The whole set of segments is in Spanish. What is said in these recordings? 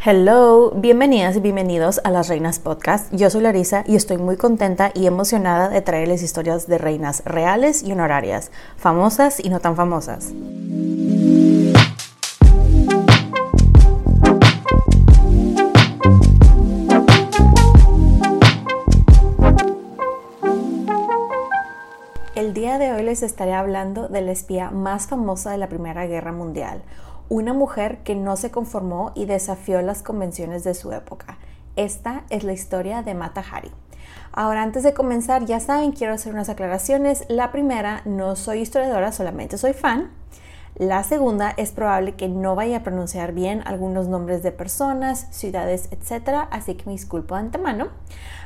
Hello, bienvenidas y bienvenidos a Las Reinas Podcast. Yo soy Larisa y estoy muy contenta y emocionada de traerles historias de reinas reales y honorarias, famosas y no tan famosas. El día de hoy les estaré hablando de la espía más famosa de la Primera Guerra Mundial, una mujer que no se conformó y desafió las convenciones de su época. Esta es la historia de Mata Hari. Ahora, antes de comenzar, ya saben, quiero hacer unas aclaraciones. La primera, no soy historiadora, solamente soy fan. La segunda, es probable que no vaya a pronunciar bien algunos nombres de personas, ciudades, etc. Así que me disculpo de antemano.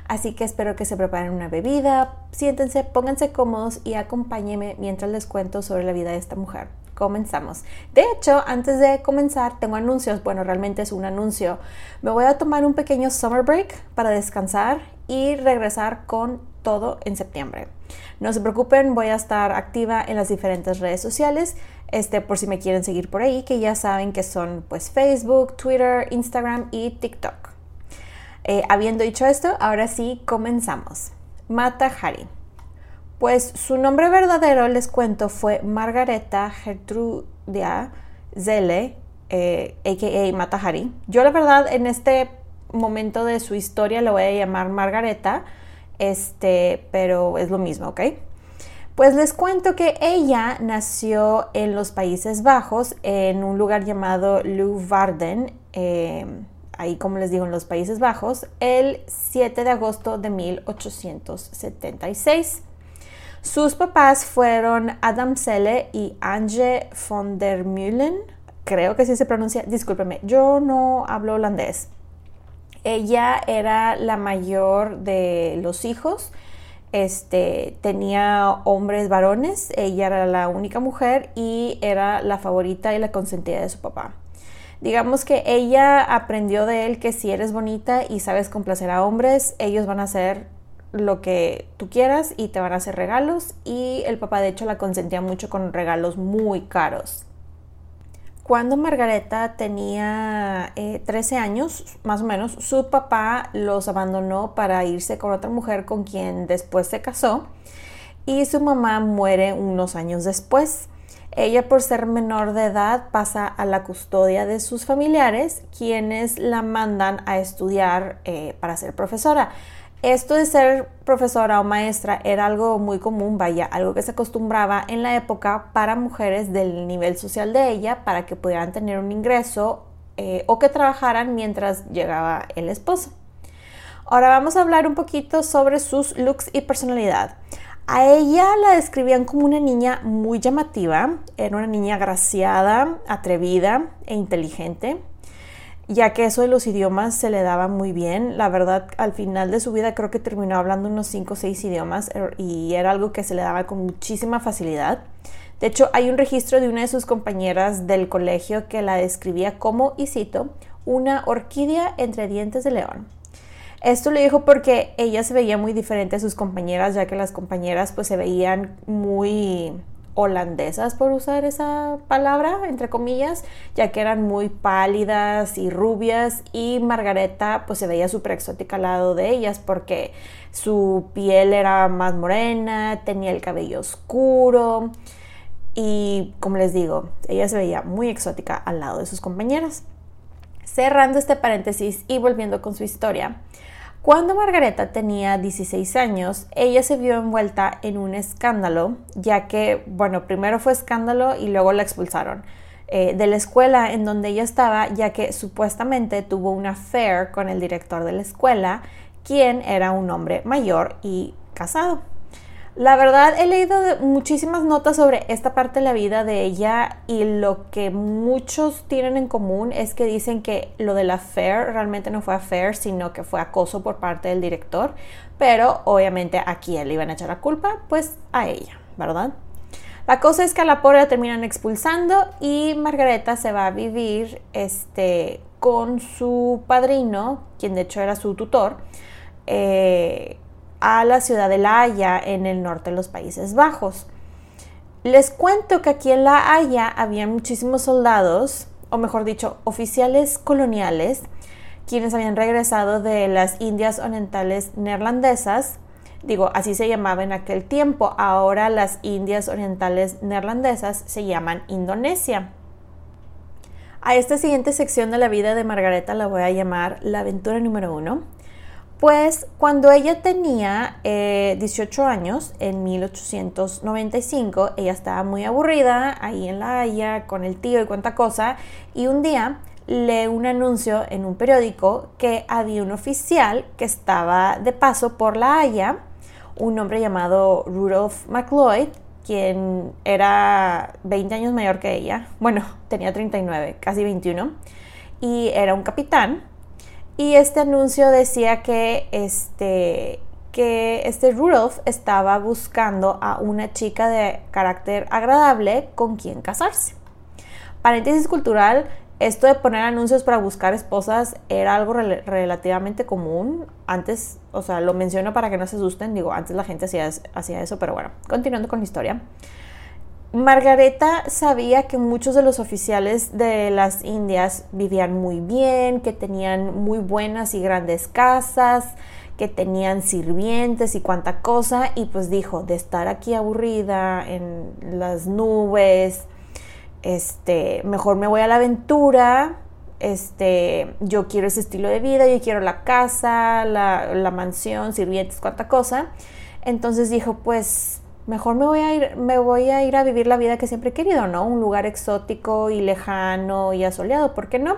Así que espero que se preparen una bebida, siéntense, pónganse cómodos y acompáñenme mientras les cuento sobre la vida de esta mujer. Comenzamos. De hecho, antes de comenzar, tengo anuncios. Bueno, realmente es un anuncio. Me voy a tomar un pequeño summer break para descansar y regresar con todo en septiembre. No se preocupen, voy a estar activa en las diferentes redes sociales, este por si me quieren seguir por ahí, que ya saben que son pues Facebook, Twitter, Instagram y TikTok. Eh, habiendo dicho esto, ahora sí comenzamos. Mata Hari. Pues su nombre verdadero, les cuento, fue Margareta Gertrudia Zelle, eh, a.k.a. Mata Hari. Yo la verdad en este momento de su historia le voy a llamar Margareta, este, pero es lo mismo, ¿ok? Pues les cuento que ella nació en los Países Bajos, en un lugar llamado Leeuwarden, eh, ahí como les digo en los Países Bajos, el 7 de agosto de 1876. Sus papás fueron Adam Selle y Ange von der Meulen, creo que así se pronuncia, discúlpeme, yo no hablo holandés. Ella era la mayor de los hijos, este, tenía hombres varones, ella era la única mujer y era la favorita y la consentida de su papá. Digamos que ella aprendió de él que si eres bonita y sabes complacer a hombres, ellos van a hacer lo que tú quieras y te van a hacer regalos y el papá de hecho la consentía mucho con regalos muy caros. Cuando Margareta tenía 13 eh, años, más o menos, su papá los abandonó para irse con otra mujer con quien después se casó y su mamá muere unos años después. Ella, por ser menor de edad, pasa a la custodia de sus familiares, quienes la mandan a estudiar eh, para ser profesora. Esto de ser profesora o maestra era algo muy común, vaya, algo que se acostumbraba en la época para mujeres del nivel social de ella para que pudieran tener un ingreso eh, o que trabajaran mientras llegaba el esposo. Ahora vamos a hablar un poquito sobre sus looks y personalidad. A ella la describían como una niña muy llamativa, era una niña graciada, atrevida e inteligente, ya que eso de los idiomas se le daba muy bien. La verdad, al final de su vida creo que terminó hablando unos 5 o 6 idiomas er, y era algo que se le daba con muchísima facilidad. De hecho, hay un registro de una de sus compañeras del colegio que la describía como, y cito, una orquídea entre dientes de león. Esto lo dijo porque ella se veía muy diferente a sus compañeras, ya que las compañeras pues se veían muy holandesas, por usar esa palabra, entre comillas, ya que eran muy pálidas y rubias y Margareta pues se veía súper exótica al lado de ellas porque su piel era más morena, tenía el cabello oscuro y como les digo, ella se veía muy exótica al lado de sus compañeras. Cerrando este paréntesis y volviendo con su historia, cuando Margareta tenía 16 años, ella se vio envuelta en un escándalo, ya que, bueno, primero fue escándalo y luego la expulsaron eh, de la escuela en donde ella estaba, ya que supuestamente tuvo una affair con el director de la escuela, quien era un hombre mayor y casado. La verdad, he leído muchísimas notas sobre esta parte de la vida de ella y lo que muchos tienen en común es que dicen que lo de la affair realmente no fue affair, sino que fue acoso por parte del director. Pero obviamente a quién le iban a echar la culpa? Pues a ella, ¿verdad? La cosa es que a la pobre la terminan expulsando y Margareta se va a vivir este, con su padrino, quien de hecho era su tutor. Eh, a la ciudad de La Haya en el norte de los Países Bajos. Les cuento que aquí en La Haya había muchísimos soldados, o mejor dicho, oficiales coloniales, quienes habían regresado de las Indias Orientales neerlandesas. Digo, así se llamaba en aquel tiempo. Ahora las Indias Orientales neerlandesas se llaman Indonesia. A esta siguiente sección de la vida de Margareta la voy a llamar la aventura número uno. Pues cuando ella tenía 18 eh, años, en 1895, ella estaba muy aburrida ahí en La Haya con el tío y cuánta cosa, y un día lee un anuncio en un periódico que había un oficial que estaba de paso por La Haya, un hombre llamado Rudolph McLeod, quien era 20 años mayor que ella, bueno, tenía 39, casi 21, y era un capitán y este anuncio decía que este, que este Rudolph estaba buscando a una chica de carácter agradable con quien casarse. Paréntesis cultural, esto de poner anuncios para buscar esposas era algo relativamente común. Antes, o sea, lo menciono para que no se asusten, digo, antes la gente hacía, hacía eso, pero bueno, continuando con la historia. Margareta sabía que muchos de los oficiales de las Indias vivían muy bien, que tenían muy buenas y grandes casas, que tenían sirvientes y cuanta cosa, y pues dijo, de estar aquí aburrida en las nubes, este, mejor me voy a la aventura, este, yo quiero ese estilo de vida, yo quiero la casa, la, la mansión, sirvientes, cuanta cosa. Entonces dijo, pues mejor me voy a ir, me voy a ir a vivir la vida que siempre he querido, ¿no? Un lugar exótico y lejano y asoleado, ¿por qué no?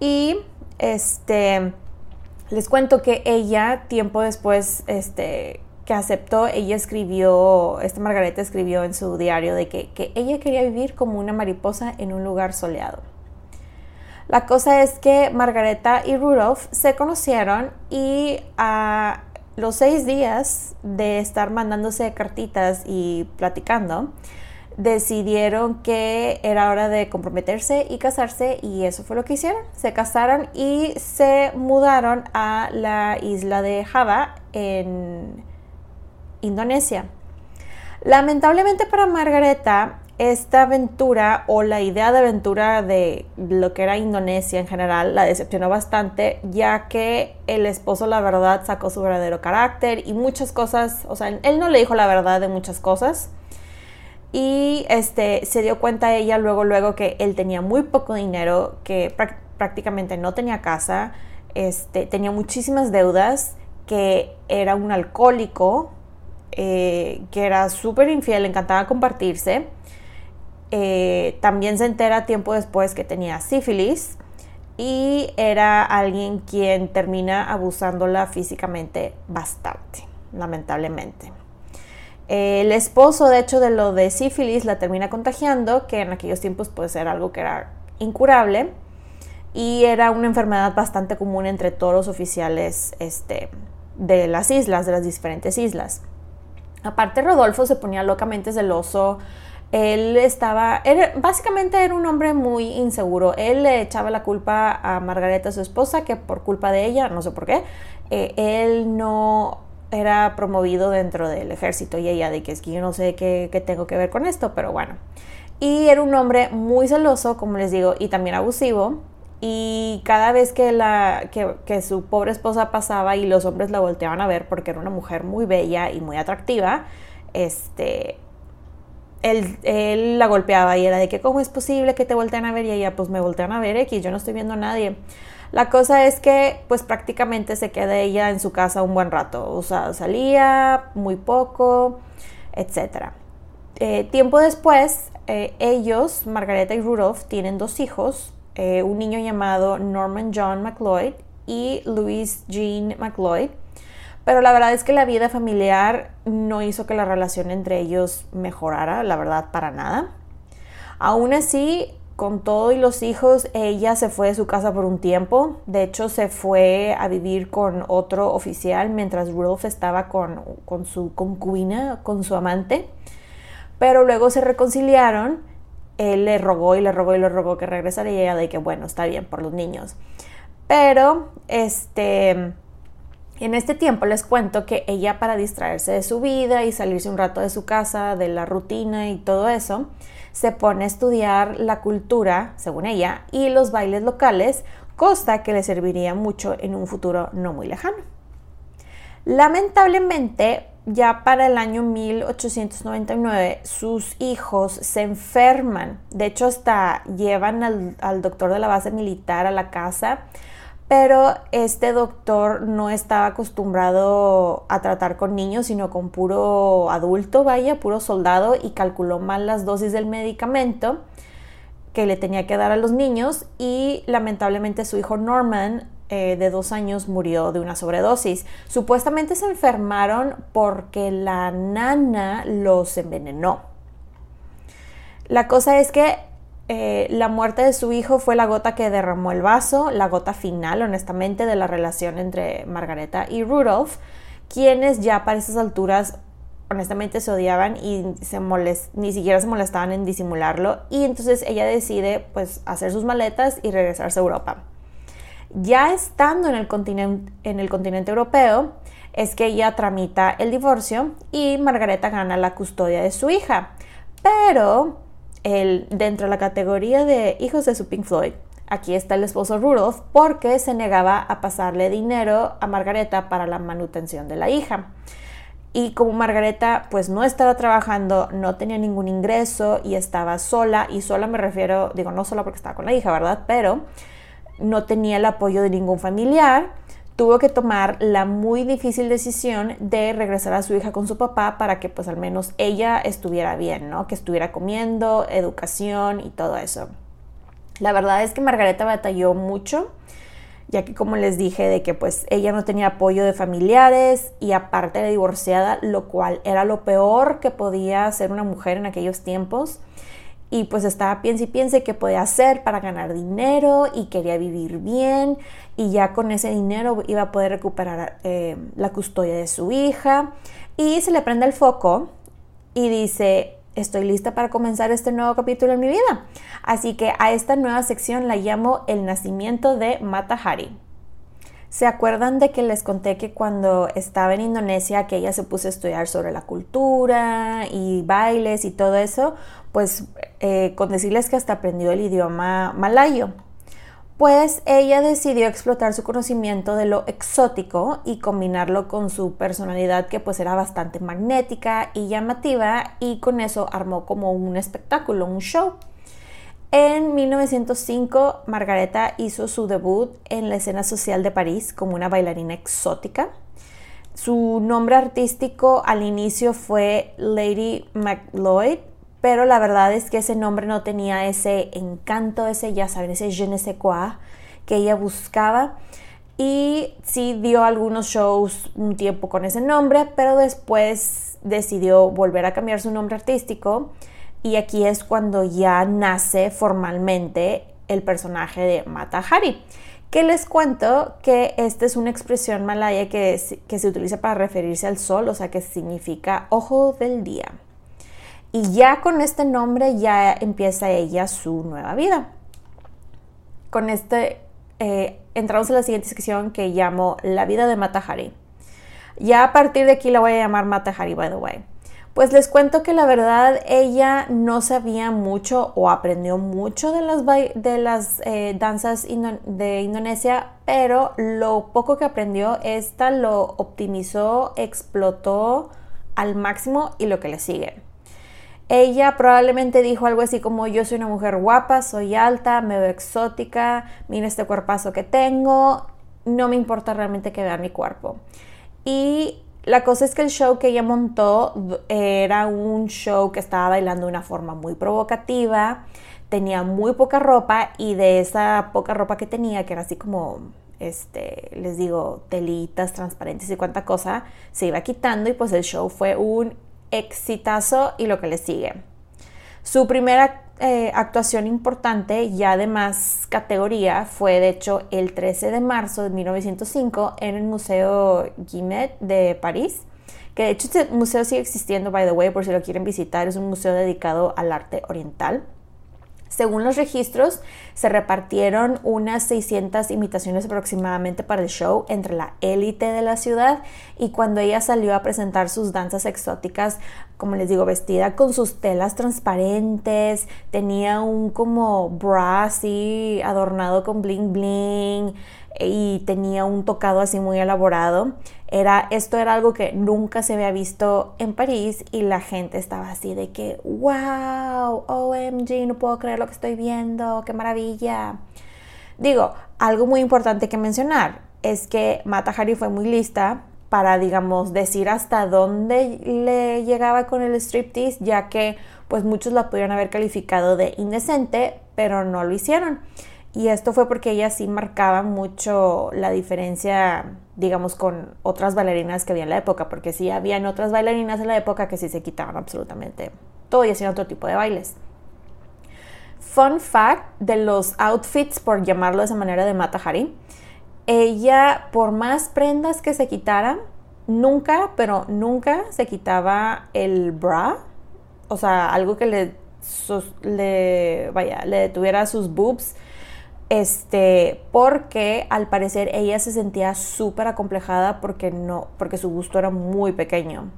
Y este les cuento que ella, tiempo después, este, que aceptó, ella escribió, esta Margareta escribió en su diario de que, que ella quería vivir como una mariposa en un lugar soleado. La cosa es que Margareta y Rudolph se conocieron y a los seis días de estar mandándose cartitas y platicando, decidieron que era hora de comprometerse y casarse y eso fue lo que hicieron. Se casaron y se mudaron a la isla de Java en Indonesia. Lamentablemente para Margareta, esta aventura o la idea de aventura de lo que era Indonesia en general la decepcionó bastante, ya que el esposo la verdad sacó su verdadero carácter y muchas cosas, o sea, él no le dijo la verdad de muchas cosas. Y este se dio cuenta ella luego luego que él tenía muy poco dinero, que prácticamente no tenía casa, este, tenía muchísimas deudas, que era un alcohólico, eh, que era súper infiel, le encantaba compartirse eh, también se entera tiempo después que tenía sífilis y era alguien quien termina abusándola físicamente bastante, lamentablemente. El esposo, de hecho, de lo de sífilis la termina contagiando, que en aquellos tiempos pues era algo que era incurable y era una enfermedad bastante común entre todos los oficiales este, de las islas, de las diferentes islas. Aparte, Rodolfo se ponía locamente celoso él estaba, básicamente era un hombre muy inseguro. Él le echaba la culpa a Margareta, su esposa, que por culpa de ella, no sé por qué, eh, él no era promovido dentro del ejército y ella de que es que yo no sé qué, qué tengo que ver con esto, pero bueno. Y era un hombre muy celoso, como les digo, y también abusivo. Y cada vez que, la, que, que, su pobre esposa pasaba y los hombres la volteaban a ver porque era una mujer muy bella y muy atractiva, este, él, la golpeaba y era de que, ¿cómo es posible que te voltean a ver? Y ella, pues me voltean a ver, X, yo no estoy viendo a nadie. La cosa es que pues prácticamente se queda ella en su casa un buen rato, o sea, salía muy poco, etc. Eh, tiempo después, eh, ellos, Margareta y Rudolph, tienen dos hijos, eh, un niño llamado Norman John McLeod y Louise Jean McLeod. Pero la verdad es que la vida familiar no hizo que la relación entre ellos mejorara, la verdad, para nada. Aún así, con todo y los hijos, ella se fue de su casa por un tiempo. De hecho, se fue a vivir con otro oficial mientras Rudolph estaba con, con su concubina, con su amante. Pero luego se reconciliaron. Él le rogó y le rogó y le rogó que regresara y ella de que, bueno, está bien por los niños. Pero, este, en este tiempo les cuento que ella para distraerse de su vida y salirse un rato de su casa, de la rutina y todo eso, se pone a estudiar la cultura, según ella, y los bailes locales, cosa que le serviría mucho en un futuro no muy lejano. Lamentablemente, ya para el año 1899, sus hijos se enferman. De hecho, hasta llevan al, al doctor de la base militar a la casa pero este doctor no estaba acostumbrado a tratar con niños, sino con puro adulto, vaya, puro soldado, y calculó mal las dosis del medicamento que le tenía que dar a los niños y lamentablemente su hijo Norman eh, de dos años murió de una sobredosis. Supuestamente se enfermaron porque la nana los envenenó. La cosa es que eh, la muerte de su hijo fue la gota que derramó el vaso, la gota final, honestamente, de la relación entre Margareta y Rudolph, quienes ya para esas alturas, honestamente, se odiaban y se ni siquiera se molestaban en disimularlo. Y entonces ella decide, pues, hacer sus maletas y regresarse a Europa. Ya estando en el, en el continente europeo, es que ella tramita el divorcio y Margareta gana la custodia de su hija. Pero dentro de la categoría de hijos de su Pink Floyd, aquí está el esposo Rudolph porque se negaba a pasarle dinero a Margareta para la manutención de la hija. Y como Margareta pues no estaba trabajando, no tenía ningún ingreso y estaba sola, y sola me refiero, digo no sola porque estaba con la hija, ¿verdad? Pero no tenía el apoyo de ningún familiar, tuvo que tomar la muy difícil decisión de regresar a su hija con su papá para que pues al menos ella estuviera bien, ¿no? Que estuviera comiendo, educación y todo eso. La verdad es que Margareta batalló mucho, ya que como les dije de que pues ella no tenía apoyo de familiares y aparte era divorciada, lo cual era lo peor que podía hacer una mujer en aquellos tiempos y pues estaba piense y piense qué podía hacer para ganar dinero y quería vivir bien y ya con ese dinero iba a poder recuperar eh, la custodia de su hija y se le prende el foco y dice estoy lista para comenzar este nuevo capítulo en mi vida así que a esta nueva sección la llamo el nacimiento de Mata Hari ¿Se acuerdan de que les conté que cuando estaba en Indonesia que ella se puso a estudiar sobre la cultura y bailes y todo eso? Pues eh, con decirles que hasta aprendió el idioma malayo. Pues ella decidió explotar su conocimiento de lo exótico y combinarlo con su personalidad que pues era bastante magnética y llamativa y con eso armó como un espectáculo, un show. En 1905, Margareta hizo su debut en la escena social de París como una bailarina exótica. Su nombre artístico al inicio fue Lady McLeod, pero la verdad es que ese nombre no tenía ese encanto, ese, ya saben, ese je ne sais quoi que ella buscaba. Y sí dio algunos shows un tiempo con ese nombre, pero después decidió volver a cambiar su nombre artístico y aquí es cuando ya nace formalmente el personaje de Mata Hari. Que les cuento que esta es una expresión malaya que, que se utiliza para referirse al sol, o sea que significa ojo del día. Y ya con este nombre ya empieza ella su nueva vida. Con este eh, entramos en la siguiente sección que llamo La vida de Mata Hari. Ya a partir de aquí la voy a llamar Mata Hari, by the way. Pues les cuento que la verdad ella no sabía mucho o aprendió mucho de las, de las eh, danzas de Indonesia, pero lo poco que aprendió, esta lo optimizó, explotó al máximo y lo que le sigue. Ella probablemente dijo algo así como yo soy una mujer guapa, soy alta, me veo exótica, mira este cuerpazo que tengo, no me importa realmente que vea mi cuerpo. Y la cosa es que el show que ella montó era un show que estaba bailando de una forma muy provocativa, tenía muy poca ropa y de esa poca ropa que tenía, que era así como, este, les digo, telitas transparentes y cuánta cosa, se iba quitando y pues el show fue un exitazo y lo que le sigue. Su primera eh, actuación importante, ya de más categoría, fue de hecho el 13 de marzo de 1905 en el Museo Guimet de París, que de hecho este museo sigue existiendo, by the way, por si lo quieren visitar, es un museo dedicado al arte oriental. Según los registros, se repartieron unas 600 imitaciones aproximadamente para el show entre la élite de la ciudad y cuando ella salió a presentar sus danzas exóticas, como les digo, vestida con sus telas transparentes, tenía un como bra adornado con bling bling y tenía un tocado así muy elaborado. Era, esto era algo que nunca se había visto en París y la gente estaba así de que, wow, OMG, no puedo creer lo que estoy viendo, qué maravilla. Digo, algo muy importante que mencionar es que Mata Hari fue muy lista para, digamos, decir hasta dónde le llegaba con el striptease, ya que pues muchos la pudieron haber calificado de indecente, pero no lo hicieron. Y esto fue porque ella sí marcaba mucho la diferencia, digamos, con otras bailarinas que había en la época, porque sí habían otras bailarinas en la época que sí se quitaban absolutamente todo y hacían otro tipo de bailes. Fun fact de los outfits, por llamarlo de esa manera, de Mata Hari. Ella, por más prendas que se quitara, nunca, pero nunca se quitaba el bra, o sea, algo que le, le, vaya, le detuviera sus boobs este, porque al parecer ella se sentía súper acomplejada porque no, porque su gusto era muy pequeño.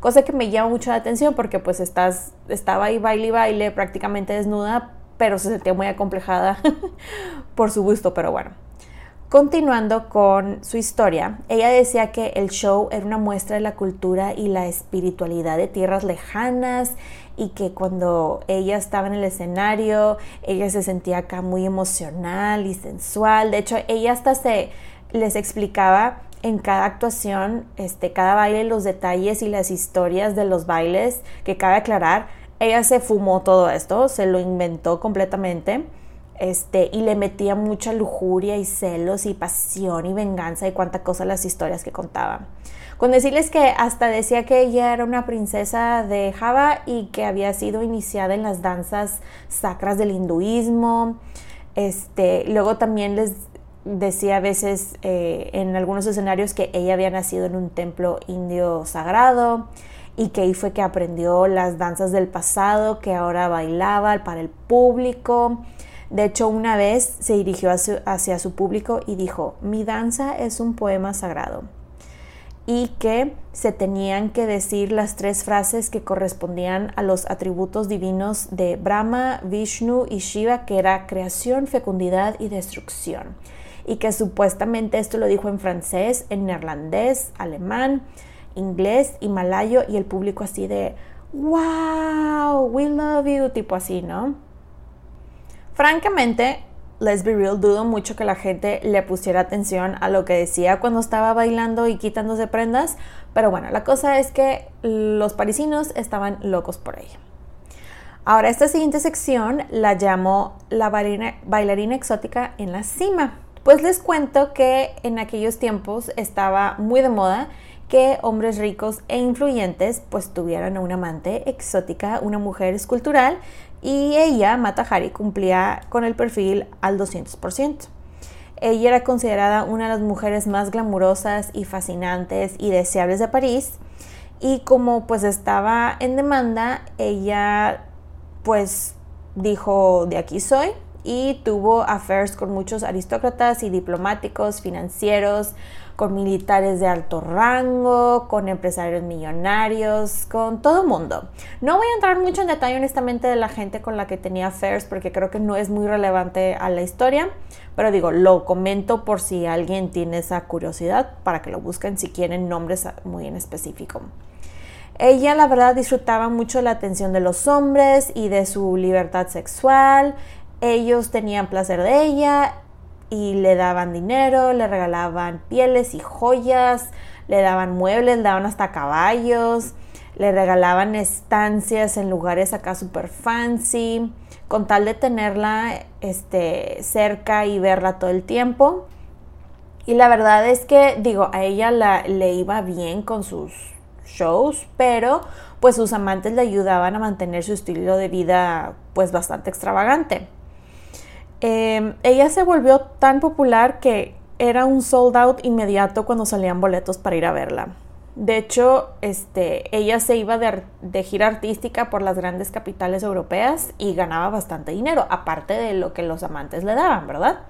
Cosa que me llama mucho la atención porque pues estás, estaba ahí baile y baile prácticamente desnuda, pero se sentía muy acomplejada por su gusto, pero bueno. Continuando con su historia, ella decía que el show era una muestra de la cultura y la espiritualidad de tierras lejanas y que cuando ella estaba en el escenario, ella se sentía acá muy emocional y sensual. De hecho, ella hasta se les explicaba en cada actuación, este, cada baile, los detalles y las historias de los bailes, que cabe aclarar, ella se fumó todo esto, se lo inventó completamente este, y le metía mucha lujuria y celos y pasión y venganza y cuánta cosa las historias que contaba. Con decirles que hasta decía que ella era una princesa de Java y que había sido iniciada en las danzas sacras del hinduismo. Este, luego también les decía a veces eh, en algunos escenarios que ella había nacido en un templo indio sagrado y que ahí fue que aprendió las danzas del pasado que ahora bailaba para el público. De hecho, una vez se dirigió hacia su público y dijo, mi danza es un poema sagrado y que se tenían que decir las tres frases que correspondían a los atributos divinos de Brahma, Vishnu y Shiva, que era creación, fecundidad y destrucción. Y que supuestamente esto lo dijo en francés, en neerlandés, alemán, inglés y malayo y el público así de, wow, we love you, tipo así, ¿no? Francamente, let's be real, dudo mucho que la gente le pusiera atención a lo que decía cuando estaba bailando y quitándose prendas, pero bueno, la cosa es que los parisinos estaban locos por ella. Ahora, esta siguiente sección la llamo la bailarina, exótica en la cima. Pues les cuento que en aquellos tiempos estaba muy de moda que hombres ricos e influyentes pues tuvieran a una amante exótica, una mujer escultural y ella, Mata Hari, cumplía con el perfil al 200%. Ella era considerada una de las mujeres más glamurosas y fascinantes y deseables de París y como pues estaba en demanda, ella pues dijo de aquí soy y tuvo affairs con muchos aristócratas y diplomáticos, financieros, con militares de alto rango, con empresarios millonarios, con todo mundo. No voy a entrar mucho en detalle honestamente de la gente con la que tenía affairs porque creo que no es muy relevante a la historia, pero digo, lo comento por si alguien tiene esa curiosidad para que lo busquen si quieren nombres muy en específico. Ella la verdad disfrutaba mucho la atención de los hombres y de su libertad sexual. Ellos tenían placer de ella y le daban dinero, le regalaban pieles y joyas, le daban muebles, le daban hasta caballos, le regalaban estancias en lugares acá super fancy, con tal de tenerla este, cerca y verla todo el tiempo. Y la verdad es que, digo, a ella la, le iba bien con sus shows, pero pues sus amantes le ayudaban a mantener su estilo de vida pues bastante extravagante. Em, ella se volvió tan popular que era un sold out inmediato cuando salían boletos para ir a verla. De hecho, este, ella se iba de, de, gira artística por las grandes capitales europeas y ganaba bastante dinero, aparte de lo que los amantes le daban, ¿verdad?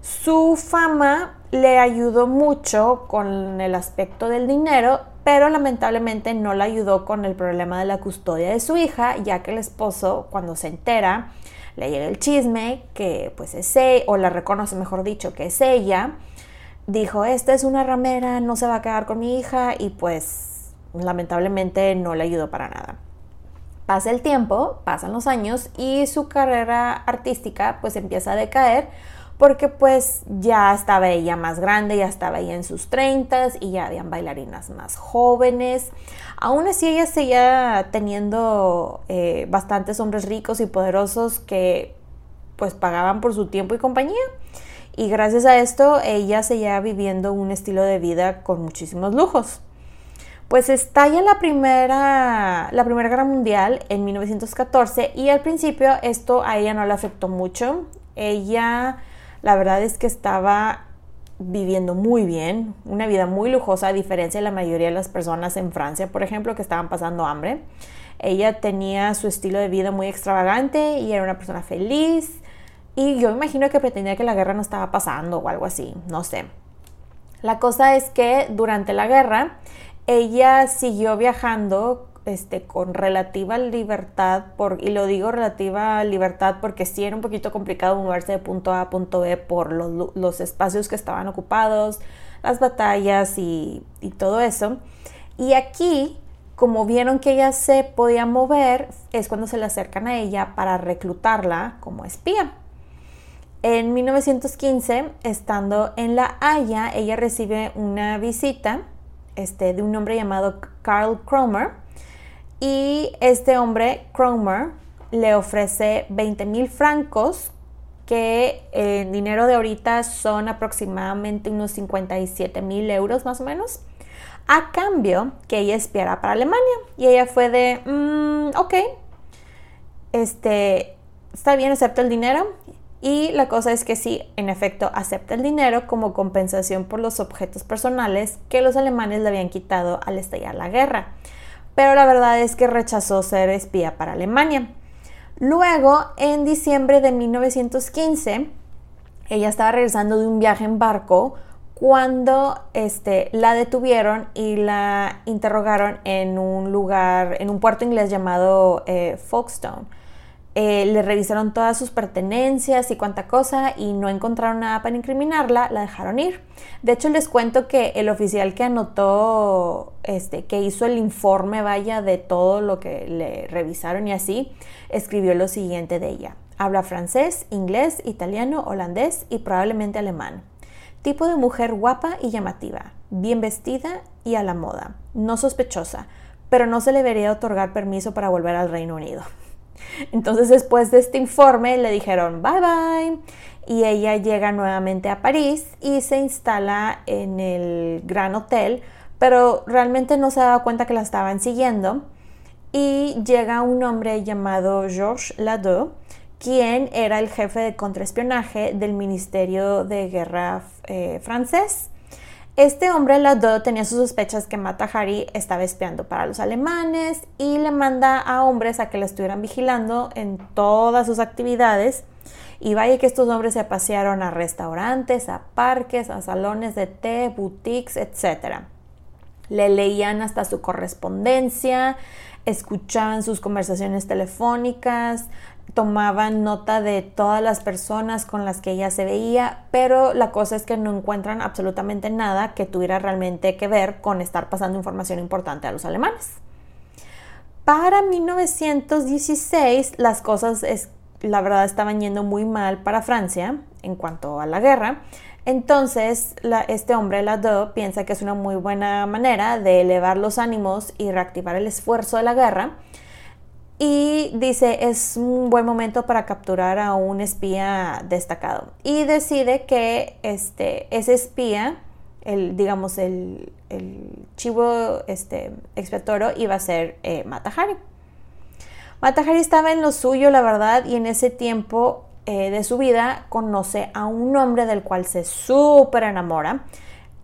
Su fama le ayudó mucho con el aspecto del dinero, pero lamentablemente no la ayudó con el problema de la custodia de su hija, ya que el esposo, cuando se entera, le llega el chisme que pues es ella, o la reconoce mejor dicho, que es ella, dijo, esta es una ramera, no se va a quedar con mi hija y pues lamentablemente no le ayudó para nada. Pasa el tiempo, pasan los años y su carrera artística pues empieza a decaer porque pues ya estaba ella más grande, ya estaba ella en sus 30 y ya habían bailarinas más jóvenes. Aún así ella seguía teniendo eh, bastantes hombres ricos y poderosos que pues pagaban por su tiempo y compañía. Y gracias a esto ella seguía viviendo un estilo de vida con muchísimos lujos. Pues estalla la primera, la primera guerra mundial en 1914 y al principio esto a ella no le afectó mucho. Ella la verdad es que estaba viviendo muy bien, una vida muy lujosa a diferencia de la mayoría de las personas en Francia, por ejemplo, que estaban pasando hambre. Ella tenía su estilo de vida muy extravagante y era una persona feliz. Y yo imagino que pretendía que la guerra no estaba pasando o algo así, no sé. La cosa es que durante la guerra ella siguió viajando este, con relativa libertad, por, y lo digo relativa libertad porque sí era un poquito complicado moverse de punto A a punto B por los, espacios que estaban ocupados, las batallas y, todo eso. Y aquí, como vieron que ella se podía mover, es cuando se le acercan a ella para reclutarla como espía. En 1915, estando en La Haya, ella recibe una visita este, de un hombre llamado Carl Cromer, y este hombre, Cromer, le ofrece 20 mil francos, que en dinero de ahorita son aproximadamente unos 57 mil euros más o menos, a cambio que ella espiara para Alemania. Y ella fue de, mm, ok, este, está bien, acepta el dinero. Y la cosa es que sí, en efecto, acepta el dinero como compensación por los objetos personales que los alemanes le habían quitado al estallar la guerra pero la verdad es que rechazó ser espía para Alemania. Luego, en diciembre de 1915, ella estaba regresando de un viaje en barco cuando este, la detuvieron y la interrogaron en un lugar, en un puerto inglés llamado eh, Folkestone. Eh, le revisaron todas sus pertenencias y cuánta cosa y no encontraron nada para incriminarla, la dejaron ir. De hecho, les cuento que el oficial que anotó, este, que hizo el informe, vaya, de todo lo que le revisaron y así, escribió lo siguiente de ella. Habla francés, inglés, italiano, holandés y probablemente alemán. Tipo de mujer guapa y llamativa, bien vestida y a la moda, no sospechosa, pero no se le debería otorgar permiso para volver al Reino Unido. Entonces después de este informe le dijeron bye bye y ella llega nuevamente a París y se instala en el Gran Hotel, pero realmente no se daba cuenta que la estaban siguiendo y llega un hombre llamado Georges Ladeau, quien era el jefe de contraespionaje del Ministerio de Guerra eh, francés. Este hombre, Lado, tenía sus sospechas que Mata Hari estaba espiando para los alemanes y le manda a hombres a que la estuvieran vigilando en todas sus actividades. Y vaya que estos hombres se pasearon a restaurantes, a parques, a salones de té, boutiques, etc. Le leían hasta su correspondencia, escuchaban sus conversaciones telefónicas, tomaban nota de todas las personas con las que ella se veía, pero la cosa es que no encuentran absolutamente nada que tuviera realmente que ver con estar pasando información importante a los alemanes. Para 1916 las cosas es, la verdad estaban yendo muy mal para Francia en cuanto a la guerra. Entonces, este hombre, Lado, piensa que es una muy buena manera de elevar los ánimos y reactivar el esfuerzo de la guerra y dice es un buen momento para capturar a un espía destacado y decide que este, ese espía, el, digamos el, chivo este, expiatorio iba a ser eh, Matahari. Matahari estaba en lo suyo, la verdad, y en ese tiempo eh, de su vida conoce a un hombre del cual se súper enamora,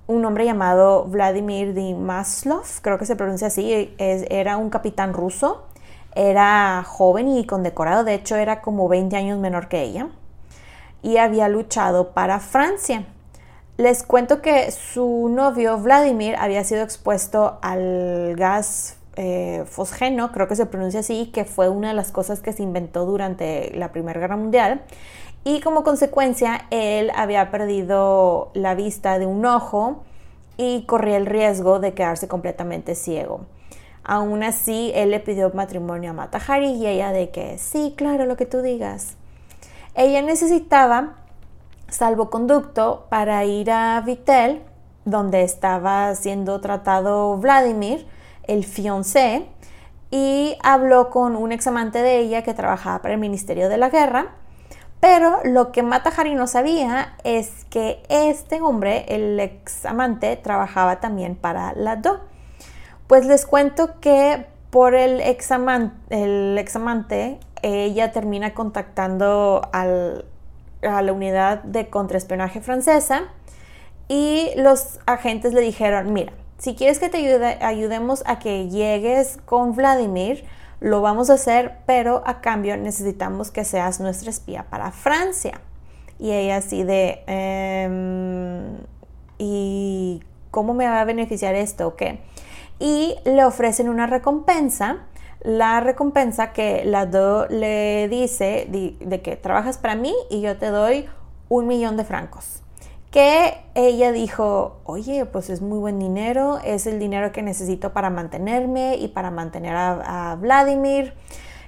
un hombre llamado Vladimir Maslov, creo que se pronuncia así, era un capitán ruso era joven y condecorado, de hecho era como 20 años menor que ella, y había luchado para Francia. Les cuento que su novio Vladimir había sido expuesto al gas eh, fosgeno, creo que se pronuncia así, que fue una de las cosas que se inventó durante la Primera Guerra Mundial. Y como consecuencia, él había perdido la vista de un ojo y corría el riesgo de quedarse completamente ciego. Aún así, él le pidió matrimonio a Matahari y ella de que sí, claro, lo que tú digas. Ella necesitaba salvoconducto para ir a Vitel, donde estaba siendo tratado Vladimir, el fiancé, y habló con un examante de ella que trabajaba para el Ministerio de la Guerra. Pero lo que Matahari no sabía es que este hombre, el examante, trabajaba también para la DO. Pues les cuento que por el, el examante ella termina contactando a la unidad de contraespionaje francesa y los agentes le dijeron, mira, si quieres que te ayudemos a que llegues con Vladimir, lo vamos a hacer, pero a cambio necesitamos que seas nuestra espía para Francia. Y ella así de, em, ¿y cómo me va a beneficiar esto? ¿O qué? Y le ofrecen una recompensa. La recompensa que la Do le dice de, que trabajas para mí y yo te doy un millón de francos. Que ella dijo, oye, pues es muy buen dinero, es el dinero que necesito para mantenerme y para mantener a Vladimir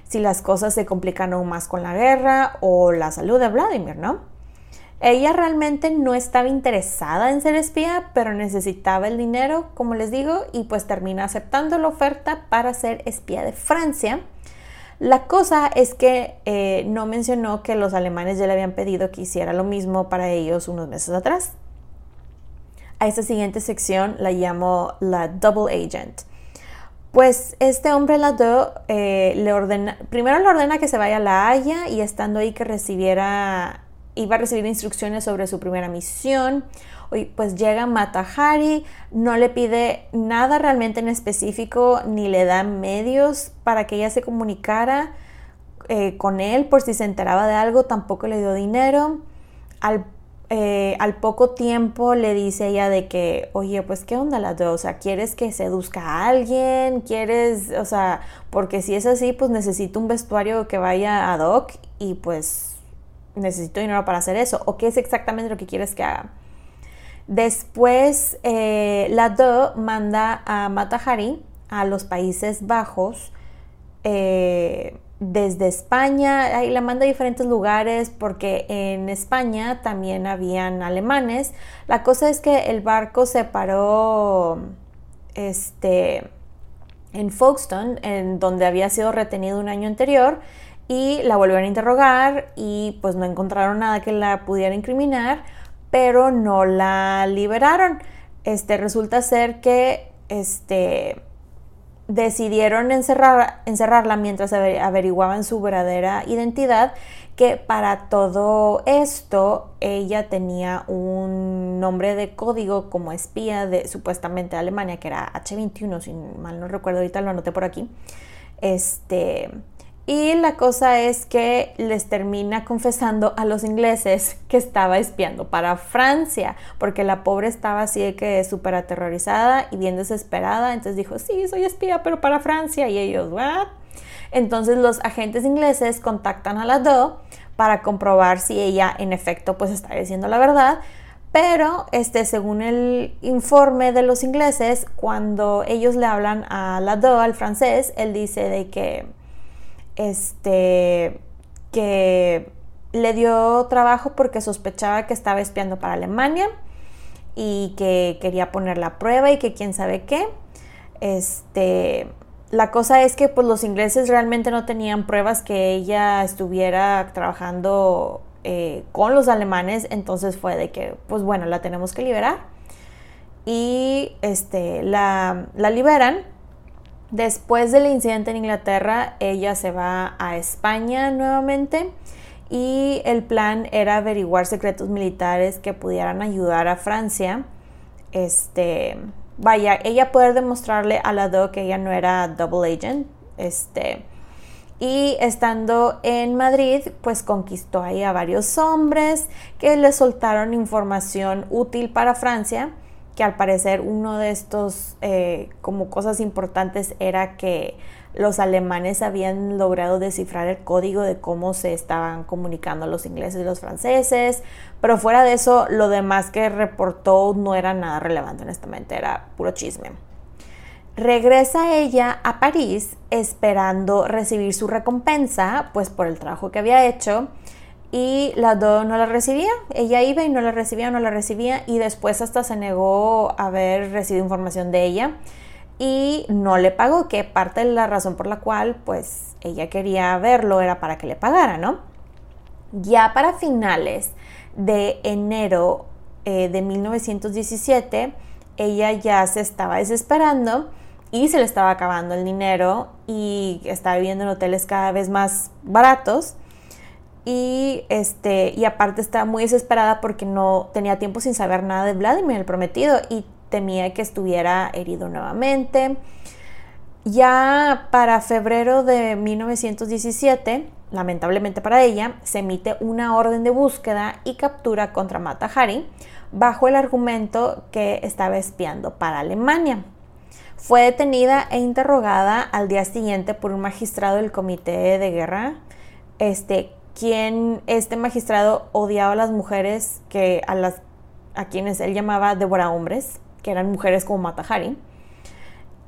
si las cosas se complican aún más con la guerra o la salud de Vladimir, ¿no? Ella realmente no estaba interesada en ser espía, pero necesitaba el dinero, como les digo, y pues termina aceptando la oferta para ser espía de Francia. La cosa es que eh, no mencionó que los alemanes ya le habían pedido que hiciera lo mismo para ellos unos meses atrás. A esta siguiente sección la llamo la Double Agent. Pues este hombre la eh, le ordena, primero le ordena que se vaya a La Haya y estando ahí que recibiera iba a recibir instrucciones sobre su primera misión. Hoy pues llega Matahari, no le pide nada realmente en específico ni le da medios para que ella se comunicara eh, con él por si se enteraba de algo, tampoco le dio dinero. Al, eh, al, poco tiempo le dice ella de que, oye, pues qué onda las dos, o sea, ¿quieres que seduzca a alguien? ¿Quieres, o sea, porque si es así, pues necesito un vestuario que vaya ad hoc y pues necesito dinero para hacer eso o qué es exactamente lo que quieres que haga. Después, eh, la DO manda a Matahari a los Países Bajos eh, desde España, ahí la manda a diferentes lugares porque en España también habían alemanes. La cosa es que el barco se paró este, en Folkestone, en donde había sido retenido un año anterior y la volvieron a interrogar y pues no encontraron nada que la pudiera incriminar, pero no la liberaron. Este resulta ser que este decidieron encerrar, encerrarla mientras averiguaban su verdadera identidad, que para todo esto ella tenía un nombre de código como espía de supuestamente Alemania, que era H21, si mal no recuerdo, ahorita lo anoté por aquí. Este, y la cosa es que les termina confesando a los ingleses que estaba espiando para Francia, porque la pobre estaba así de que súper aterrorizada y bien desesperada. Entonces dijo, sí, soy espía, pero para Francia. Y ellos, ¿what? Entonces los agentes ingleses contactan a la Do para comprobar si ella en efecto pues está diciendo la verdad. Pero este, según el informe de los ingleses, cuando ellos le hablan a la Do, al francés, él dice de que este, que le dio trabajo porque sospechaba que estaba espiando para Alemania y que quería poner la prueba y que quién sabe qué. Este, la cosa es que pues los ingleses realmente no tenían pruebas que ella estuviera trabajando eh, con los alemanes, entonces fue de que pues bueno, la tenemos que liberar y este, la, la liberan Después del incidente en Inglaterra, ella se va a España nuevamente y el plan era averiguar secretos militares que pudieran ayudar a Francia. Este, vaya, ella poder demostrarle a la DO que ella no era double agent. Este, y estando en Madrid, pues conquistó ahí a varios hombres que le soltaron información útil para Francia que al parecer uno de estos eh, como cosas importantes era que los alemanes habían logrado descifrar el código de cómo se estaban comunicando los ingleses y los franceses, pero fuera de eso lo demás que reportó no era nada relevante honestamente, era puro chisme. Regresa ella a París esperando recibir su recompensa, pues por el trabajo que había hecho, y la Do no la recibía. Ella iba y no la recibía, no la recibía y después hasta se negó a haber recibido información de ella y no le pagó, que parte de la razón por la cual pues ella quería verlo era para que le pagara, ¿no? Ya para finales de enero eh, de 1917, ella ya se estaba desesperando y se le estaba acabando el dinero y estaba viviendo en hoteles cada vez más baratos y, este, y aparte estaba muy desesperada porque no tenía tiempo sin saber nada de Vladimir, el prometido, y temía que estuviera herido nuevamente. Ya para febrero de 1917, lamentablemente para ella, se emite una orden de búsqueda y captura contra Mata Hari bajo el argumento que estaba espiando para Alemania. Fue detenida e interrogada al día siguiente por un magistrado del Comité de Guerra, este, quien este magistrado odiaba a las mujeres que a las a quienes él llamaba devora hombres, que eran mujeres como Matahari.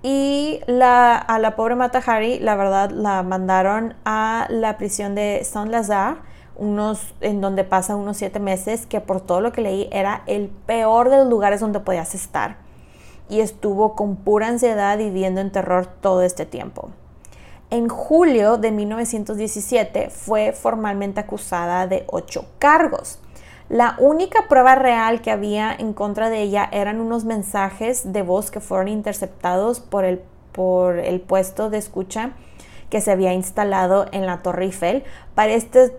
Y a la pobre Matahari, la verdad, la mandaron a la prisión de Saint-Lazare, unos, en donde pasa unos siete meses, que por todo lo que leí era el peor de los lugares donde podías estar. Y estuvo con pura ansiedad viviendo en terror todo este tiempo. En julio de 1917 fue formalmente acusada de ocho cargos. La única prueba real que había en contra de ella eran unos mensajes de voz que fueron interceptados por el, por el puesto de escucha que se había instalado en la Torre Eiffel. Para este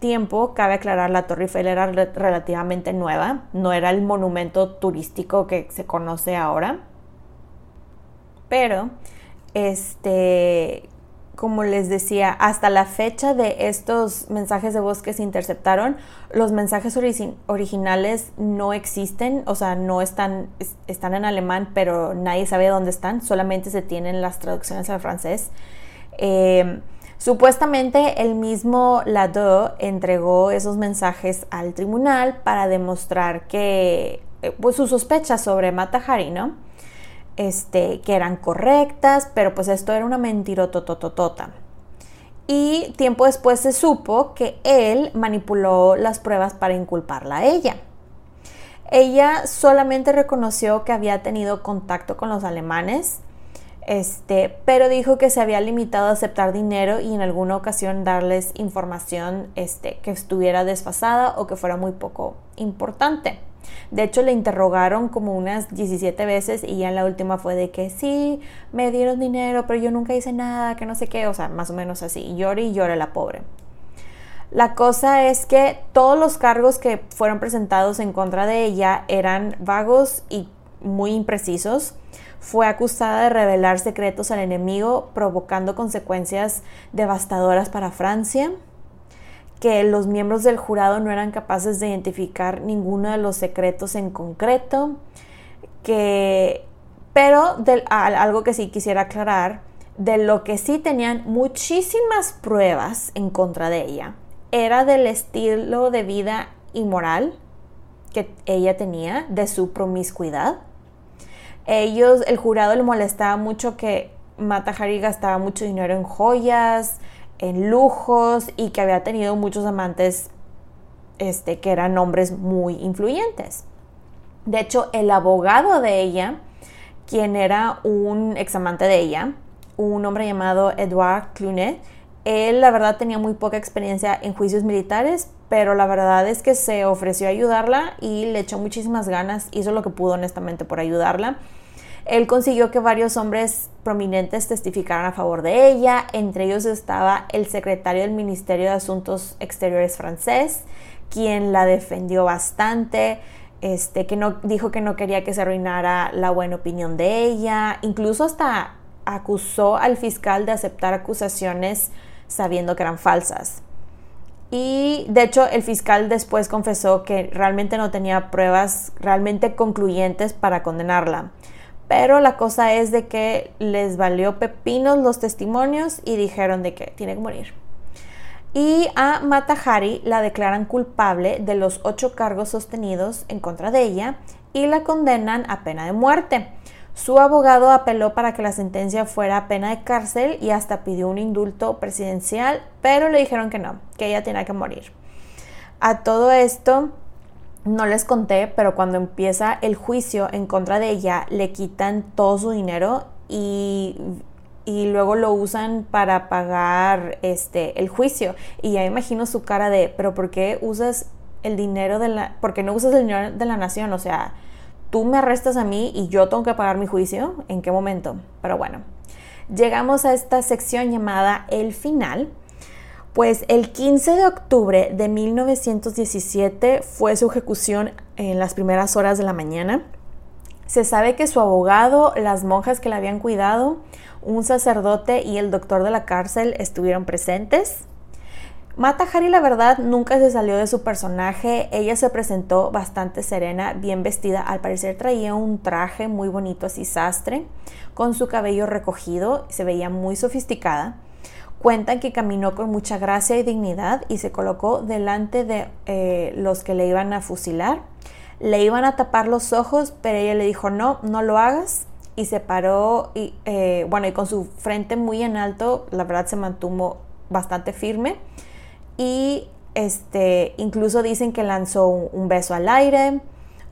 tiempo, cabe aclarar, la Torre Eiffel era relativamente nueva, no era el monumento turístico que se conoce ahora. Pero, este, como les decía, hasta la fecha de estos mensajes de voz que se interceptaron, los mensajes originales no existen, o sea, no están, están en alemán, pero nadie sabe dónde están, solamente se tienen las traducciones al francés. Em, supuestamente el mismo Lado entregó esos mensajes al tribunal para demostrar que, eh, pues, sus sospechas sobre Mata Hari, ¿no? Este, que eran correctas, pero pues esto era una mentirotototota. Y tiempo después se supo que él manipuló las pruebas para inculparla a ella. Ella solamente reconoció que había tenido contacto con los alemanes, este, pero dijo que se había limitado a aceptar dinero y en alguna ocasión darles información este, que estuviera desfasada o que fuera muy poco importante. De hecho, le interrogaron como unas 17 veces y ya la última fue de que sí, me dieron dinero, pero yo nunca hice nada, que no sé qué, o sea, más o menos así. Llore y llore la pobre. La cosa es que todos los cargos que fueron presentados en contra de ella eran vagos y muy imprecisos. Fue acusada de revelar secretos al enemigo, provocando consecuencias devastadoras para Francia que los miembros del jurado no eran capaces de identificar ninguno de los secretos en concreto, que, pero algo que sí quisiera aclarar, de lo que sí tenían muchísimas pruebas en contra de ella, era del estilo de vida inmoral que ella tenía, de su promiscuidad. Ellos, el jurado le molestaba mucho que Mata Hari gastaba mucho dinero en joyas, en lujos y que había tenido muchos amantes este, que eran hombres muy influyentes. De hecho, el abogado de ella, quien era un examante de ella, un hombre llamado Edouard Clunet, él la verdad tenía muy poca experiencia en juicios militares, pero la verdad es que se ofreció a ayudarla y le echó muchísimas ganas, hizo lo que pudo honestamente por ayudarla. Él consiguió que varios hombres prominentes testificaran a favor de ella, entre ellos estaba el secretario del Ministerio de Asuntos Exteriores francés, quien la defendió bastante, este, que no, dijo que no quería que se arruinara la buena opinión de ella, incluso hasta acusó al fiscal de aceptar acusaciones sabiendo que eran falsas. Y de hecho el fiscal después confesó que realmente no tenía pruebas realmente concluyentes para condenarla. Pero la cosa es de que les valió pepinos los testimonios y dijeron de que tiene que morir. Y a Matahari la declaran culpable de los ocho cargos sostenidos en contra de ella y la condenan a pena de muerte. Su abogado apeló para que la sentencia fuera pena de cárcel y hasta pidió un indulto presidencial, pero le dijeron que no, que ella tenía que morir. A todo esto, no les conté, pero cuando empieza el juicio en contra de ella, le quitan todo su dinero y, luego lo usan para pagar este, el juicio. Y ya imagino su cara de, pero ¿por qué usas el dinero de la, por qué no usas el dinero de la nación? O sea, tú me arrestas a mí y yo tengo que pagar mi juicio. ¿En qué momento? Pero bueno, llegamos a esta sección llamada el final pues el 15 de octubre de 1917 fue su ejecución en las primeras horas de la mañana. Se sabe que su abogado, las monjas que la habían cuidado, un sacerdote y el doctor de la cárcel estuvieron presentes. Mata Hari, la verdad, nunca se salió de su personaje. Ella se presentó bastante serena, bien vestida. Al parecer traía un traje muy bonito, así sastre, con su cabello recogido. Se veía muy sofisticada. Cuentan que caminó con mucha gracia y dignidad y se colocó delante de eh, los que le iban a fusilar. Le iban a tapar los ojos, pero ella le dijo no, no lo hagas y se paró y eh, bueno y con su frente muy en alto, la verdad se mantuvo bastante firme y este incluso dicen que lanzó un beso al aire.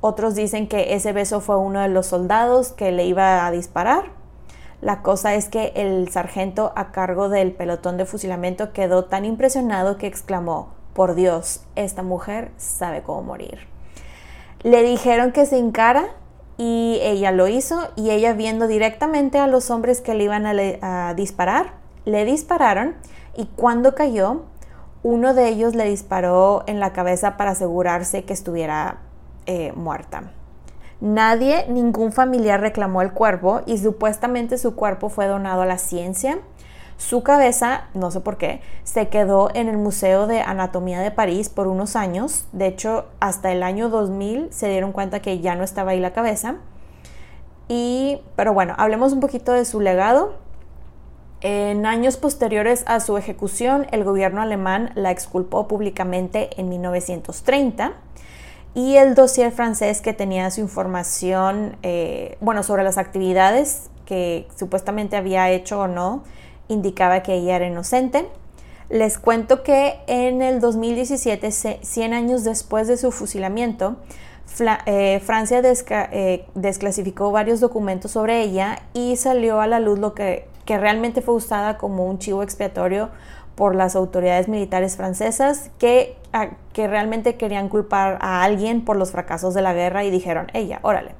Otros dicen que ese beso fue uno de los soldados que le iba a disparar la cosa es que el sargento a cargo del pelotón de fusilamiento quedó tan impresionado que exclamó, por Dios, esta mujer sabe cómo morir. Le dijeron que se encara y ella lo hizo y ella viendo directamente a los hombres que le iban a, disparar, le dispararon y cuando cayó, uno de ellos le disparó en la cabeza para asegurarse que estuviera eh, muerta. Nadie, ningún familiar reclamó el cuerpo y supuestamente su cuerpo fue donado a la ciencia. Su cabeza, no sé por qué, se quedó en el Museo de Anatomía de París por unos años. De hecho, hasta el año 2000 se dieron cuenta que ya no estaba ahí la cabeza. Y, pero bueno, hablemos un poquito de su legado. En años posteriores a su ejecución, el gobierno alemán la exculpó públicamente en 1930 y el dossier francés que tenía su información, eh, bueno, sobre las actividades que supuestamente había hecho o no, indicaba que ella era inocente. Les cuento que en el 2017, 100 años después de su fusilamiento, eh, Francia eh, desclasificó varios documentos sobre ella y salió a la luz lo que, que realmente fue usada como un chivo expiatorio por las autoridades militares francesas que, que realmente querían culpar a alguien por los fracasos de la guerra y dijeron, ella, órale.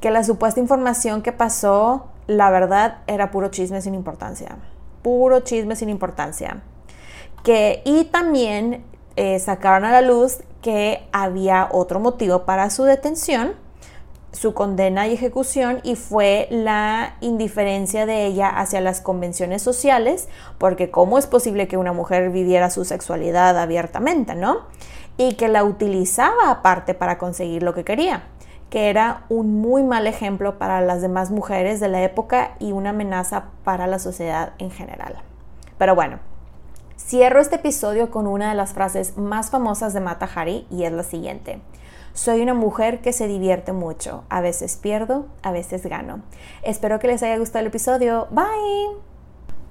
Que la supuesta información que pasó, la verdad, era puro chisme sin importancia. Puro chisme sin importancia. Que, y también eh, sacaron a la luz que había otro motivo para su detención, su condena y ejecución, y fue la indiferencia de ella hacia las convenciones sociales, porque cómo es posible que una mujer viviera su sexualidad abiertamente, ¿no? Y que la utilizaba aparte para conseguir lo que quería, que era un muy mal ejemplo para las demás mujeres de la época y una amenaza para la sociedad en general. Pero bueno, Cierro este episodio con una de las frases más famosas de Mata Hari y es la siguiente. Soy una mujer que se divierte mucho. A veces pierdo, a veces gano. Espero que les haya gustado el episodio. Bye.